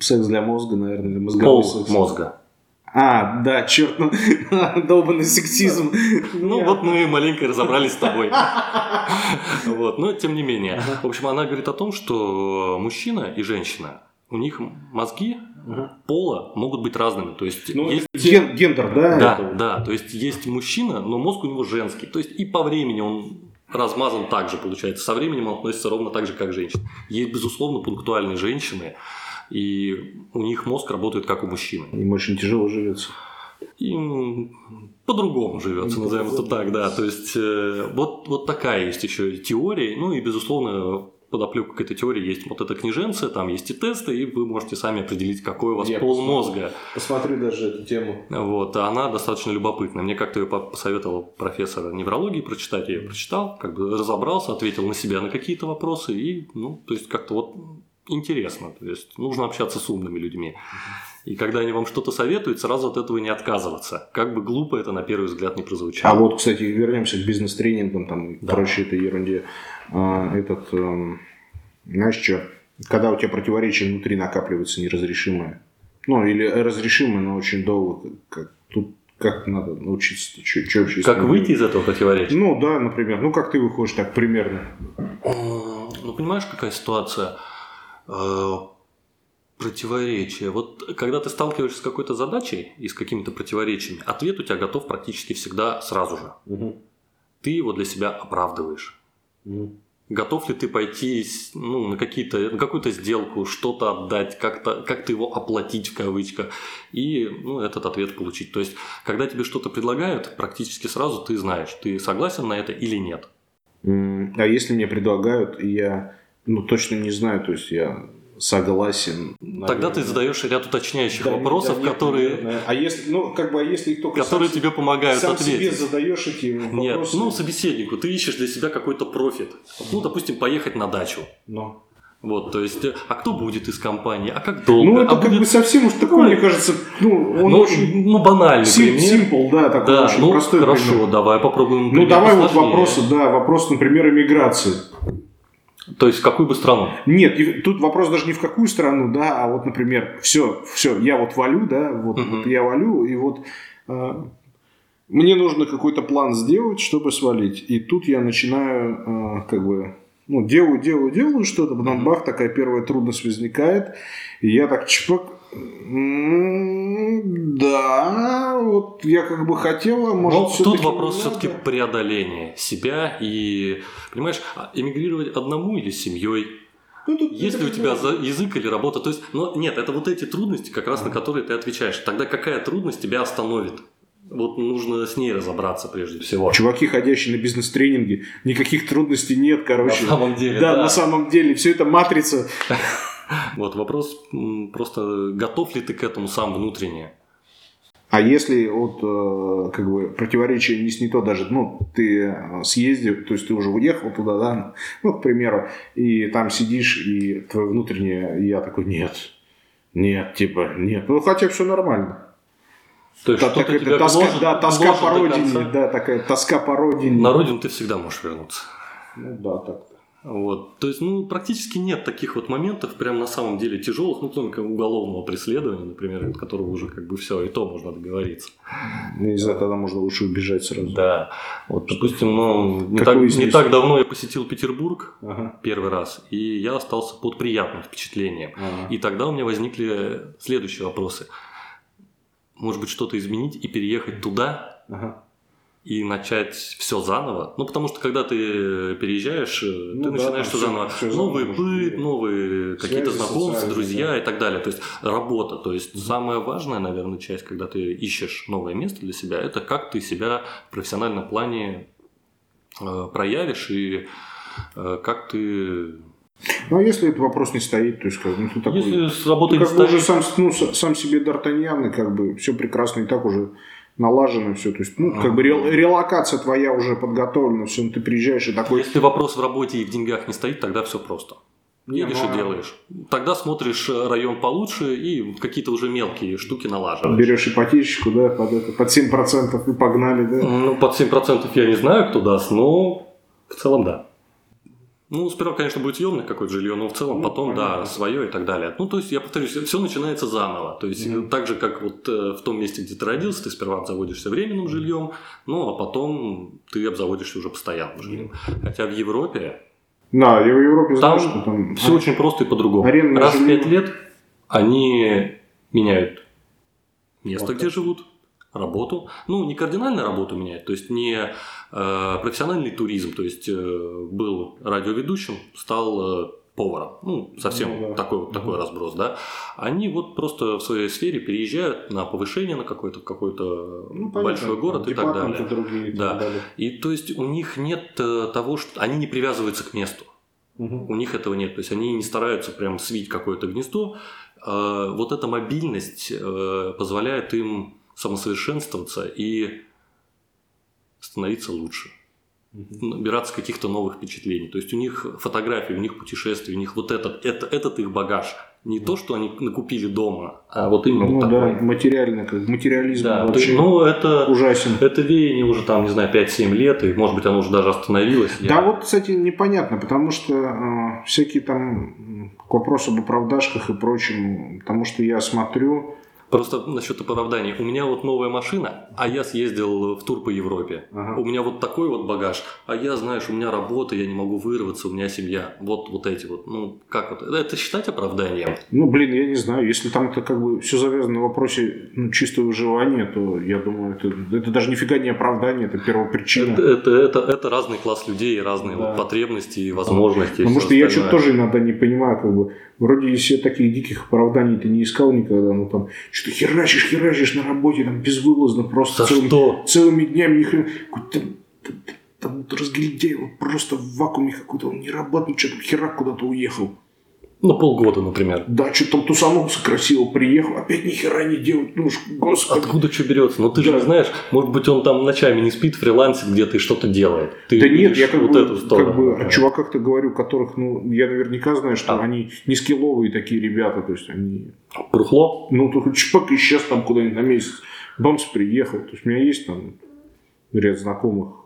Секс для мозга, наверное, или мозговой
Пол секс. мозга.
А, да, черт, ну, [LAUGHS] долбанный сексизм.
Ну, вот мы маленько разобрались с тобой. [LAUGHS] Вот, но тем не менее. В общем, она говорит о том, что мужчина и женщина, у них мозги пола могут быть разными. То есть,
ну, есть... Ген, гендер, да?
Да, это? да. То есть, есть мужчина, но мозг у него женский. То есть, и по времени он размазан так же, получается. Со временем он относится ровно так же, как женщина. Есть, безусловно, пунктуальные женщины, и у них мозг работает как у мужчины.
Им очень тяжело живется.
Им по-другому живется, назовем это так, да. То есть э, вот, вот такая есть еще теория. Ну и, безусловно, подоплека к этой теории есть вот эта книженция, там есть и тесты, и вы можете сами определить, какой у вас Я пол мозга.
Посмотрю даже эту тему.
Вот, она достаточно любопытная. Мне как-то ее посоветовал профессор неврологии прочитать, я ее прочитал, как бы разобрался, ответил на себя на какие-то вопросы, и, ну, то есть как-то вот интересно. То есть нужно общаться с умными людьми. И когда они вам что-то советуют, сразу от этого не отказываться. Как бы глупо это на первый взгляд не прозвучало.
А вот, кстати, вернемся к бизнес-тренингам, там, да. прочей этой ерунде. А, этот, эм, знаешь что, когда у тебя противоречие внутри накапливается неразрешимое, ну, или разрешимое, но очень долго, как, тут как надо научиться? Что, что вообще
как выйти из этого противоречия?
Ну, да, например. Ну, как ты выходишь так примерно?
Ну, понимаешь, какая ситуация? Противоречия. Вот когда ты сталкиваешься с какой-то задачей и с какими-то противоречиями, ответ у тебя готов практически всегда сразу же. Угу. Ты его для себя оправдываешь. Угу. Готов ли ты пойти ну, на, какие-то, на какую-то сделку, что-то отдать, как-то, как-то его оплатить в кавычках, и ну, этот ответ получить. То есть, когда тебе что-то предлагают, практически сразу ты знаешь, ты согласен на это или нет.
А если мне предлагают, я ну, точно не знаю, то есть я согласен.
Наверное. Тогда ты задаешь ряд уточняющих да, вопросов, да, которые... Наверное.
А если, ну, как бы, а если их только
Которые сам, тебе помогают
сам
ответить.
себе задаешь эти вопросы?
Нет, ну, собеседнику, ты ищешь для себя какой-то профит. Ну, допустим, поехать на дачу.
Но.
Вот, то есть, а кто будет из компании, а как долго?
Ну, это
а
как
будет...
бы совсем уж такой, ну, мне кажется, ну, он
ну,
очень...
Ну, банальный
сим, пример. Simple, да, такой
да,
очень
ну,
простой
хорошо,
пример.
давай попробуем
Ну, давай вот вопросы, да, вопрос, например, иммиграции.
То есть в какую бы страну?
Нет, тут вопрос даже не в какую страну, да, а вот, например, все, все, я вот валю, да, вот, угу. вот я валю, и вот э, мне нужно какой-то план сделать, чтобы свалить. И тут я начинаю, э, как бы, ну, делаю, делаю, делаю что-то, потом бах, такая первая трудность возникает, и я так чпок, да, вот я как бы хотела, может,
Но тут вопрос все-таки преодоления себя и, понимаешь, а эмигрировать одному или семьей,
Ну, тут-
Есть ли у тебя за- язык или работа? То есть, но нет, это вот эти трудности, как раз на которые ты отвечаешь. Тогда какая трудность тебя остановит? Вот нужно с ней разобраться прежде всего.
Чуваки, ходящие на бизнес-тренинге, никаких трудностей нет,
На
короче.
самом деле,
да,
да.
на самом деле, все это матрица. [LAUGHS]
Вот вопрос просто готов ли ты к этому сам внутренне?
А если вот э, как бы противоречие не снято даже, ну, ты э, съездил, то есть ты уже уехал туда, да, ну, к примеру, и там сидишь, и твое внутреннее, я такой, нет, нет, типа, нет. Ну, хотя все нормально.
То есть
Та-
что-то тебя
тоска,
гложет-
да, тоска по родине, да, такая тоска по родине.
На родину ты всегда можешь вернуться.
Ну, да, так.
Вот. То есть, ну, практически нет таких вот моментов, прям на самом деле тяжелых, ну, кроме как уголовного преследования, например, от которого уже как бы все, и то можно договориться.
Ну, Не знаю, тогда можно лучше убежать сразу.
Да. Вот, допустим, ну, не, так, не так давно я посетил Петербург
Ага.
первый раз, и я остался под приятным впечатлением.
Ага.
И тогда у меня возникли следующие вопросы. Может быть, что-то изменить и переехать туда,
Ага.
и начать все заново. Ну, потому что когда ты переезжаешь, э,
Ну
ты
да,
начинаешь
там
все заново.
всё
Новый быт, новые какие-то знакомства, друзья
да.
и так далее. То есть работа. То есть самая важная, наверное, часть, когда ты ищешь новое место для себя, это как ты себя в профессиональном плане э, проявишь и э, как ты...
Ну, а если этот вопрос не стоит, то есть, как, ну, ты такой...
Если с работой
Ну,
не
как бы уже сам, ну, сам себе Д'Артаньян, и как бы все прекрасно и так уже налажено все. То есть, ну, как бы рел- релокация твоя уже подготовлена, все, ну, ты приезжаешь и такой...
Если вопрос в работе и в деньгах не стоит, тогда все просто.
Не,
Едешь
ну, а-
и делаешь. Тогда смотришь э, район получше и какие-то уже мелкие штуки налаживаешь.
Берешь ипотечку, да, под, это, под 7% и погнали, да.
Ну, под 7% я не знаю, кто даст, но в целом да. Ну, сперва, конечно, будет съемное какое-то жилье, но в целом
Ну,
потом, да,
понятно.
свое и так далее. Ну, то есть, я повторюсь, все начинается заново. То есть,
Мгм.
так же, как вот э, в том месте, где ты родился, ты сперва обзаводишься временным жильем, ну, а потом ты обзаводишься уже постоянным жильем. Хотя в Европе
Да, я в Европе знаю,
Там
что там...
все очень просто и по-другому. Раз в
жилье.
пять лет они меняют место,
Вот
где
так.
живут, работу. Ну, не кардинально работу меняют, то есть не э, профессиональный туризм, то есть э, был радиоведущим, стал э, поваром. Ну, совсем
Ну да.
такой, вот такой разброс, да. Они вот просто в своей сфере переезжают на повышение на какой-то какой-то
Ну, понятно,
большой город
там
и так далее.
другие
Да.
далее.
И то есть у них нет э, того, что они не привязываются к месту.
Мгм.
У них этого нет. То есть они не стараются прям свить какое-то гнездо. Э, Вот эта мобильность э, позволяет им самосовершенствоваться и становиться лучше. Набираться каких-то новых впечатлений. То есть у них фотографии, у них путешествия, у них вот этот, это, этот их багаж. Не то, что они накупили дома, а вот именно
Ну
вот
да,
такой.
материально, как материализм
Да,
вообще
есть, ну, это,
ужасен.
это веяние уже там, не знаю, 5-7 лет, и может быть оно уже даже остановилось. Я-
Да, вот, кстати, непонятно, потому что э, всякие там к вопросу об оправдашках и прочем, потому что я смотрю,
Просто насчет оправданий. У меня вот новая машина, а я съездил в тур по Европе.
Ага.
У меня вот такой вот багаж, а я, знаешь, у меня работа, я не могу вырваться, у меня семья. Вот, вот эти вот. Ну, как вот? Это считать оправданием?
ну, блин, я не знаю, если там это как бы все завязано на вопросе ну, чистого выживания, то я думаю, это, это даже нифига не оправдание, это первопричина.
Это, это, это, это разный класс людей, разные
Да.
вот потребности и возможности.
Потому
всё
что я что-то тоже иногда не понимаю, как бы, вроде я таких диких оправданий ты не искал никогда, ну там, что-то херачишь, херачишь на работе, там, безвылазно, просто
За
целыми,
что?
целыми днями, ни хрена, какой-то там вот разгильдяй, вот просто в вакууме какой-то, он не работает, что-то херак куда-то уехал.
Ну, полгода, например.
Да, что-то там тусанулся красиво, приехал, опять ни хера не делать, ну, ж, господи.
Откуда что берется? Ну, ты же
Да.
не знаешь, может быть, он там ночами не спит, фрилансит где-то и что-то делает. Ты
Да нет, я как
вот
бы,
эту сторону.
как бы о чуваках-то говорю, которых, ну, я наверняка знаю, что
А.
они не скилловые такие ребята, то есть они
Прухло?
Ну, только чпак и сейчас там куда-нибудь на месяц. Бамс приехал. То есть у меня есть там ряд знакомых.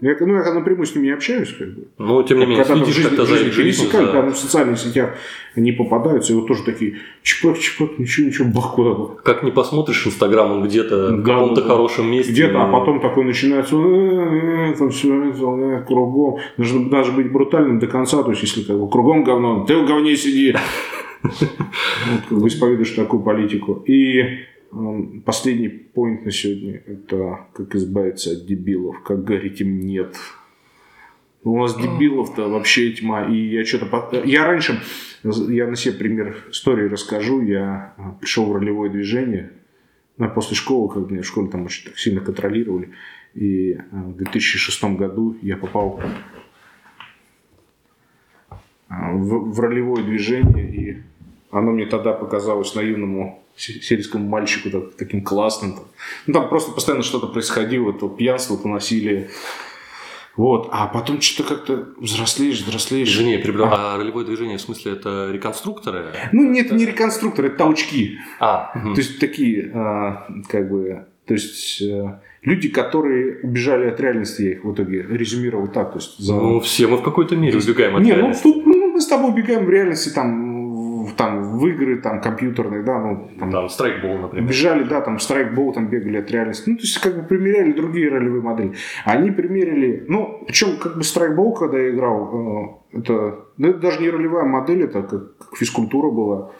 Я, ну, я напрямую с ними не общаюсь, как бы.
Ну, тем не менее,
Когда-то в
следишь как-то
в
за их жизнью. за-
там в социальных сетях они попадаются, и вот тоже такие чпак-чпак, ничего-ничего, бах куда-то.
Как не посмотришь Инстаграм, он где-то в
Да,
каком-то
да, да.
хорошем месте.
Где-то, а потом такой начинается, «Э, э, там все кругом. Нужно даже быть брутальным до конца, то есть если как бы кругом говно, ты в говне сиди. [LAUGHS] Вот, как бы исповедуешь такую политику. И последний поинт на сегодня – это как избавиться от дебилов, как говорить им «нет». У нас дебилов-то вообще тьма. И я что-то... Я раньше... Я на себе пример истории расскажу. Я а, пришел в ролевое движение. Ну, после школы, как меня в школе там очень так сильно контролировали. И а, в 2006 году я попал а, в, в ролевое движение. И оно мне тогда показалось наивному сельскому мальчику так, таким классным. Ну, там просто постоянно что-то происходило, то пьянство, то насилие. Вот, а потом что-то как-то взрослеешь, взрослеешь.
Я перебрал. А. а ролевое движение, в смысле, это реконструкторы?
Ну, нет, это... не реконструкторы, это толчки.
А.
Угу. То есть, такие, а, как бы, то есть, э, люди, которые убежали от реальности, я их в итоге резюмировал так. То есть,
за... Ну, все мы в какой-то мере убегаем от
не,
ну, реальности.
Ну, тут ну, мы с тобой убегаем в реальности, там, там в игры там компьютерные, да, ну
там, там страйкбол, например.
Бежали, да, там страйкбол, там бегали от реальности. Ну, то есть как бы примеряли другие ролевые модели. Они примерили, ну, причем как бы страйкбол, когда я играл, э, это, ну, это даже не ролевая модель, это как, как физкультура была.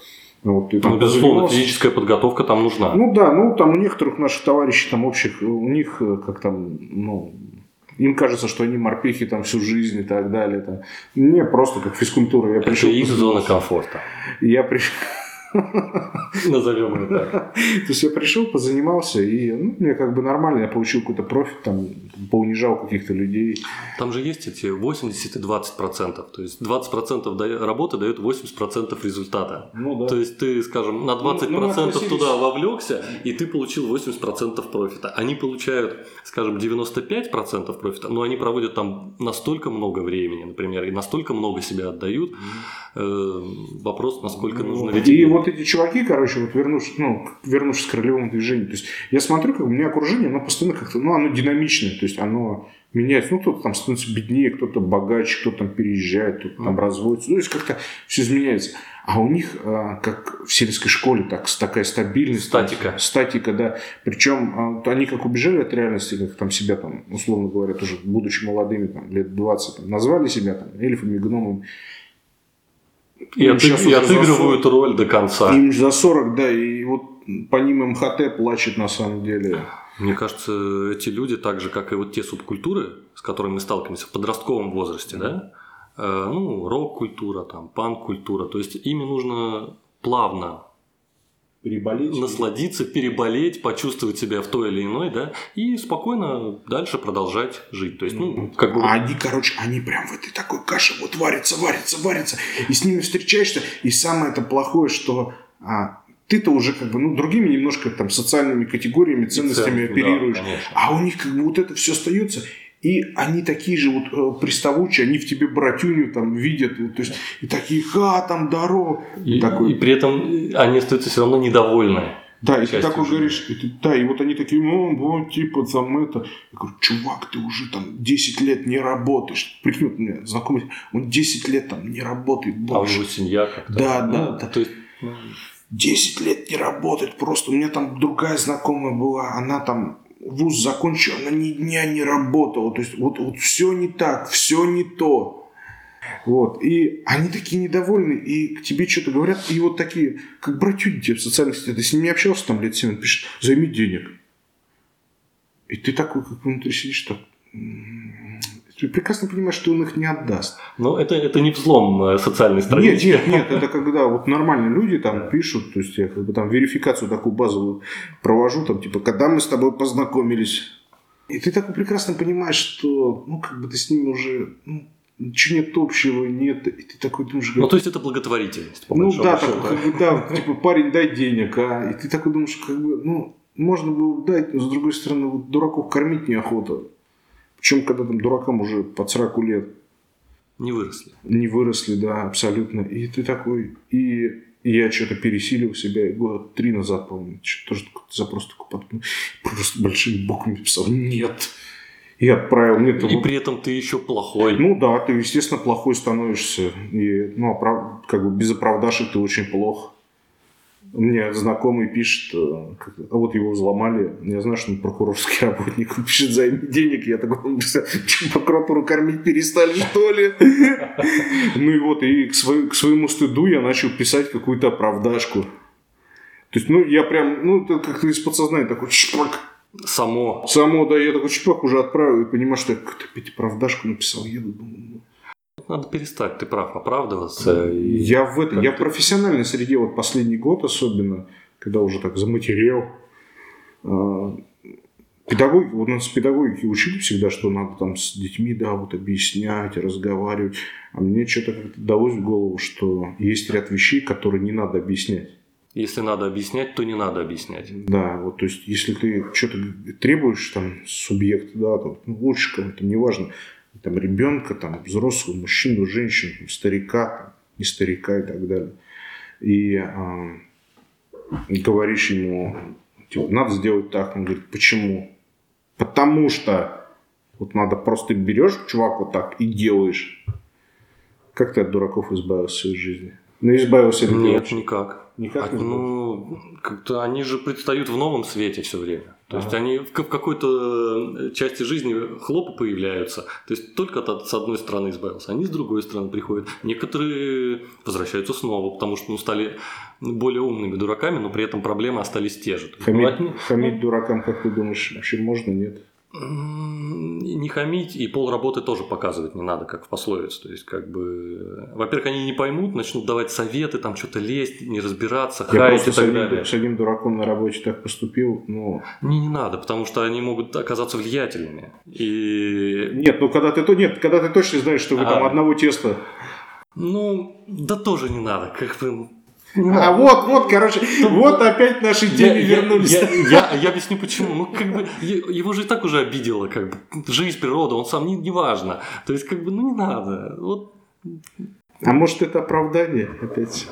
Вот, ты, там, ну, безусловно, физическая подготовка там нужна.
Ну да, ну там у некоторых наших товарищей там общих, у них э, как там, ну, им кажется, что они морпехи там всю жизнь и так далее. Там. Не, просто как физкультура. Я
пришел, Это их зона комфорта.
Я пришел... [LAUGHS]
Назовем это так.
То есть я пришел, позанимался, и ну, мне как бы нормально, я получил какой-то профит, там, поунижал каких-то людей.
Там же есть эти 80 и 20 процентов. То есть 20 процентов работы дает 80 процентов результата. Ну, да. То есть ты, скажем, на 20 ну, процентов ну, туда вовлекся, и ты получил 80 процентов профита. Они получают, скажем, 95 процентов профита, но они проводят там настолько много времени, например, и настолько много себя отдают. Э, вопрос, насколько ну, нужно...
И вот эти чуваки, короче, вот вернувшись, ну, вернувшись к ролевому движению, то есть я смотрю, как у меня окружение, оно постоянно как-то, ну, оно динамичное, то есть оно меняется. Ну, кто-то там становится беднее, кто-то богаче, кто-то там переезжает, кто-то там разводится. Ну, то есть как-то все изменяется. А у них, а, как в сельской школе, так, такая стабильность.
Статика.
Там, статика, да. Причем а, они как убежали от реальности, как там себя там, условно говоря, тоже будучи молодыми, там, лет 20, там, назвали себя там эльфами, гномами.
И, от, и отыгрывают 40, роль до конца.
Им за 40, да, и вот по ним МХТ плачет на самом деле.
Мне кажется, эти люди, так же, как и вот те субкультуры, с которыми мы сталкиваемся в подростковом возрасте, да, э, ну, рок-культура, там, панк-культура, то есть ими нужно плавно
переболеть.
насладиться, переболеть, почувствовать себя в той или иной, да, и спокойно дальше продолжать жить. То есть, ну,
как бы... А они, короче, они прям в этой такой каше вот варятся, варятся, варятся, и с ними встречаешься, и самое это плохое, что а, ты-то уже как бы, ну, другими немножко там социальными категориями, ценностями Цен, оперируешь. Да, а у них как бы вот это все остается. И они такие же вот э, приставучие, они в тебе братюню там видят, вот, то есть, и такие, ха, там здорово.
И, и, такой... и при этом они остаются все равно недовольны.
Да, и ты такой жизни. говоришь, и ты, да, и вот они такие, ну, вот, типа, там это. Я говорю, чувак, ты уже там 10 лет не работаешь. Прикинь, вот мне знакомый, он 10 лет там не работает
больше. А у него семья как-то.
Да, да, ну, да. То есть, ну... 10 лет не работает просто. У меня там другая знакомая была, она там вуз закончила, она ни дня не работала. То есть вот, вот все не так, все не то. Вот. И они такие недовольны, и к тебе что-то говорят, и вот такие, как братюни тебе в социальных сетях. Ты с ними общался там лет 7, он пишет, займи денег. И ты такой, как внутри сидишь, так, ты прекрасно понимаешь, что он их не отдаст.
Но это, это не взлом э, социальной странички.
Нет, нет, нет, [LAUGHS] это когда вот нормальные люди там пишут, то есть я как бы там верификацию такую базовую провожу, там типа, когда мы с тобой познакомились. И ты так прекрасно понимаешь, что ну как бы ты с ними уже ну, ничего нет общего, нет. И ты такой думаешь...
Ну, то есть, это благотворительность,
по Ну, да, так, да. Как бы, да, типа, парень, дай денег, а? И ты такой думаешь, как бы, ну, можно было дать, но, с другой стороны, вот, дураков кормить неохота. Причем, когда там дуракам уже под 40 лет.
Не выросли.
Не выросли, да, абсолютно. И ты такой... И я что-то пересилил себя. Года три назад, по-моему, тоже запрос такой под... Просто большими буквами писал. Нет. И отправил мне
И при этом ты еще плохой.
Ну да, ты, естественно, плохой становишься. И, ну, оправ... как бы без оправдашек ты очень плохо. Мне знакомый пишет, э, а вот его взломали, я знаю, что он прокурорский [LAUGHS] работник, он пишет займи денег, я такой, что, прокуратуру кормить перестали, что ли? [LAUGHS] Ну и вот, и к, своему стыду я начал писать какую-то оправдашку. То есть, ну, я прям, ну, как-то из подсознания такой, чпак,
само...
Само, да, я такой чпок уже отправил и понимаю, что я какую-то опять оправдашку написал, еду, думаю, ну.
Надо перестать, ты прав, оправдываться. И...
Я в этом, я в профессиональной среде, вот последний год особенно, когда уже так заматерел, а, педагоги, вот нас педагогики учили всегда, что надо там с детьми, да, вот объяснять, разговаривать, а мне что-то как-то далось в голову, что есть ряд вещей, которые не надо объяснять.
Если надо объяснять, то не надо объяснять.
Да, вот, то есть, если ты что-то требуешь, там, субъекта, да, ну, лучше кому-то, неважно, там, ребенка, там, взрослого, мужчину, женщину, старика, там, не старика и так далее. И а, говоришь ему, типа, надо сделать так. Он говорит, почему? Потому что вот надо просто берешь, чувак, вот так и делаешь. Как ты от дураков избавился в своей жизни? Ну, избавился ли
Нет, никак.
Никак не
ну, как-то они же предстают в новом свете все время. То есть
Ага.
они в, ка- в какой-то части жизни хлопы появляются. То есть только с одной стороны избавился, они с другой стороны приходят. Некоторые возвращаются снова, потому что ну, стали более умными дураками, но при этом проблемы остались те же. Есть, ну,
Хамить, хамить дуракам, как ты думаешь, вообще можно, нет?
Не хамить и пол работы тоже показывать не надо, как в пословице. То есть, как бы, во-первых, они не поймут, начнут давать советы, там что-то лезть, не разбираться,
Я
хаять и
с
так
одним,
далее.
с одним дураком на работе так поступил, ну...
Не, не надо, потому что они могут оказаться влиятельными. И,
Нет, ну когда ты то нет, когда ты точно знаешь, что вы
А.
там одного теста.
ну, да тоже не надо, как бы.
А вот, вот, короче, вот опять наши
Я, я-
вернулись.
я- я- я объясню почему. Ну, как бы, его же и так уже обидело, как бы, жизнь, природа, он сам не, не важно. То есть, как бы, ну, не надо. Вот,
А может это оправдание опять?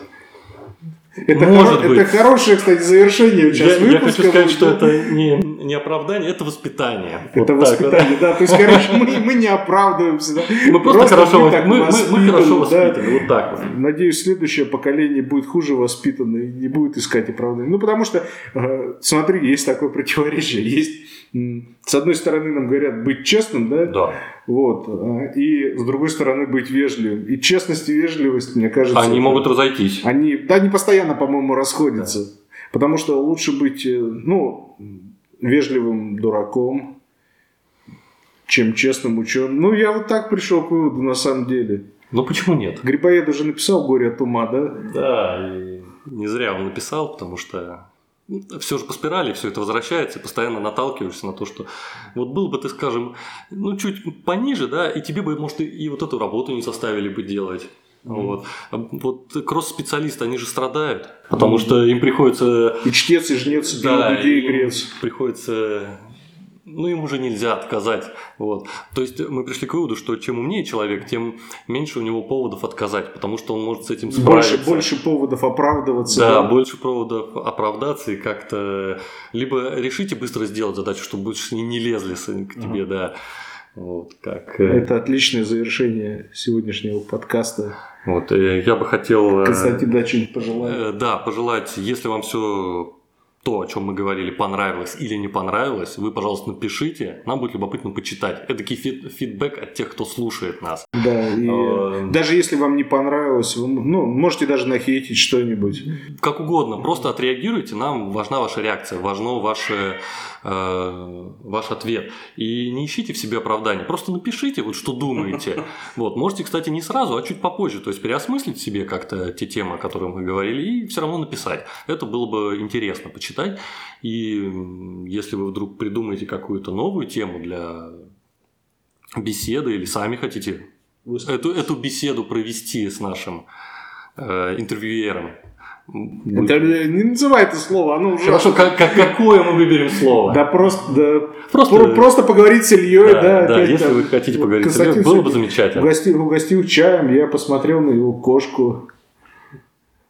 Это,
Может
хоро-
быть.
это хорошее, кстати, завершение сейчас
я, я
выпуска.
хочу сказать, что это не, не оправдание, это воспитание.
Это
Вот
воспитание, да. То есть, короче, мы, мы не оправдываемся. да.
Мы просто, хорошо,
мы так
мы, мы- мы
воспитаны,
хорошо
да.
вот так вот.
Надеюсь, следующее поколение будет хуже воспитано и не будет искать оправдания. Ну, потому что, э, смотри, есть такое противоречие. Есть, с одной стороны, нам говорят быть честным, да,
Да.
вот, а, и с другой стороны быть вежливым. И честность и вежливость, мне кажется,
Они могут разойтись.
они, да, они постоянно, по-моему, расходятся. Потому что лучше быть, э, ну, вежливым дураком, чем честным ученым. Ну, я вот так пришел к выводу, на самом деле.
Ну почему нет?
Грибоед уже написал «Горе от ума», да?
Да, и не зря он написал, потому что все же по спирали, все это возвращается, и постоянно наталкиваешься на то, что вот был бы ты, скажем, ну чуть пониже, да, и тебе бы, может, и, и вот эту работу не составили бы делать. Вот. Вот кросс-специалисты, они же страдают, потому что им приходится...
И чтец, и жнец, и
Да,
людей
им
грец.
приходится... Ну, им уже нельзя отказать. Вот. То есть мы пришли к выводу, что чем умнее человек, тем меньше у него поводов отказать, потому что он может с этим справиться.
Больше, больше поводов оправдываться.
Да, больше поводов оправдаться и как-то либо решите быстро сделать задачу, чтобы больше не, лезли к тебе, да. Вот как. э,
Это отличное завершение сегодняшнего подкаста.
Вот я бы хотел. э,
Константин, да, что-нибудь пожелаю.
э, Да, пожелать, если вам все то, о чем мы говорили, понравилось или не понравилось, вы, пожалуйста, напишите. Нам будет любопытно почитать. Это фид- фидбэк от тех, кто слушает нас.
Да, и
Э,
даже если вам не понравилось, вы ну, можете даже нахейтить что-нибудь.
Как угодно, просто отреагируйте, нам важна ваша реакция, важно ваше, э, ваш ответ. И не ищите в себе оправдания, просто напишите, вот что думаете. [LAUGHS] Вот, можете, кстати, не сразу, а чуть попозже, то есть переосмыслить себе как-то те темы, о которых мы говорили, и все равно написать. Это было бы интересно почитать. И м, если вы вдруг придумаете какую-то новую тему для беседы или сами хотите эту, эту беседу провести с нашим э, интервьюером, будет-
Это, не называй это слово, оно уже...
Хорошо, как, как- какое мы выберем слово?
Да просто, да,
Просто,
про- просто поговорить с Ильей,
да,
да.
да, если
там.
вы хотите поговорить с
Константин
Ильей, было бы замечательно.
Угостил, угостил чаем, я посмотрел на его кошку.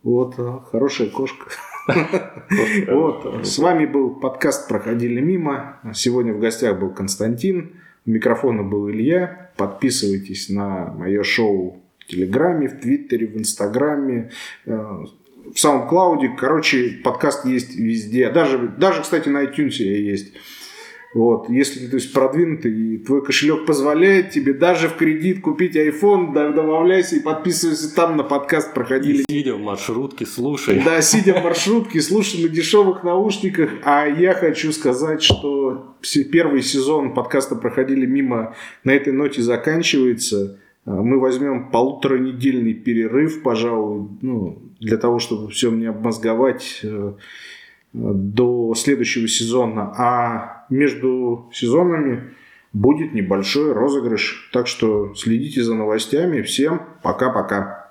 Вот, а, хорошая кошка. [LAUGHS] Вот, с вами был подкаст «Проходили мимо». Сегодня в гостях был Константин, у микрофона был Илья. Подписывайтесь на мое шоу в Телеграме, в Твиттере, в Инстаграме, э, в SoundCloud. Короче, подкаст есть везде. Даже, даже кстати, на iTunes есть. Вот, если ты то есть, продвинутый, и твой кошелек позволяет тебе даже в кредит купить iPhone, добавляйся и подписывайся там на подкаст проходили.
И сидя в маршрутке, слушай.
Да, сидя в маршрутке, слушай на дешевых наушниках. А я хочу сказать, что первый сезон подкаста проходили мимо на этой ноте заканчивается. А, мы возьмем полуторанедельный перерыв, пожалуй, ну, для того, чтобы все мне обмозговать э, до следующего сезона. А между сезонами будет небольшой розыгрыш. Так что следите за новостями. Всем пока-пока.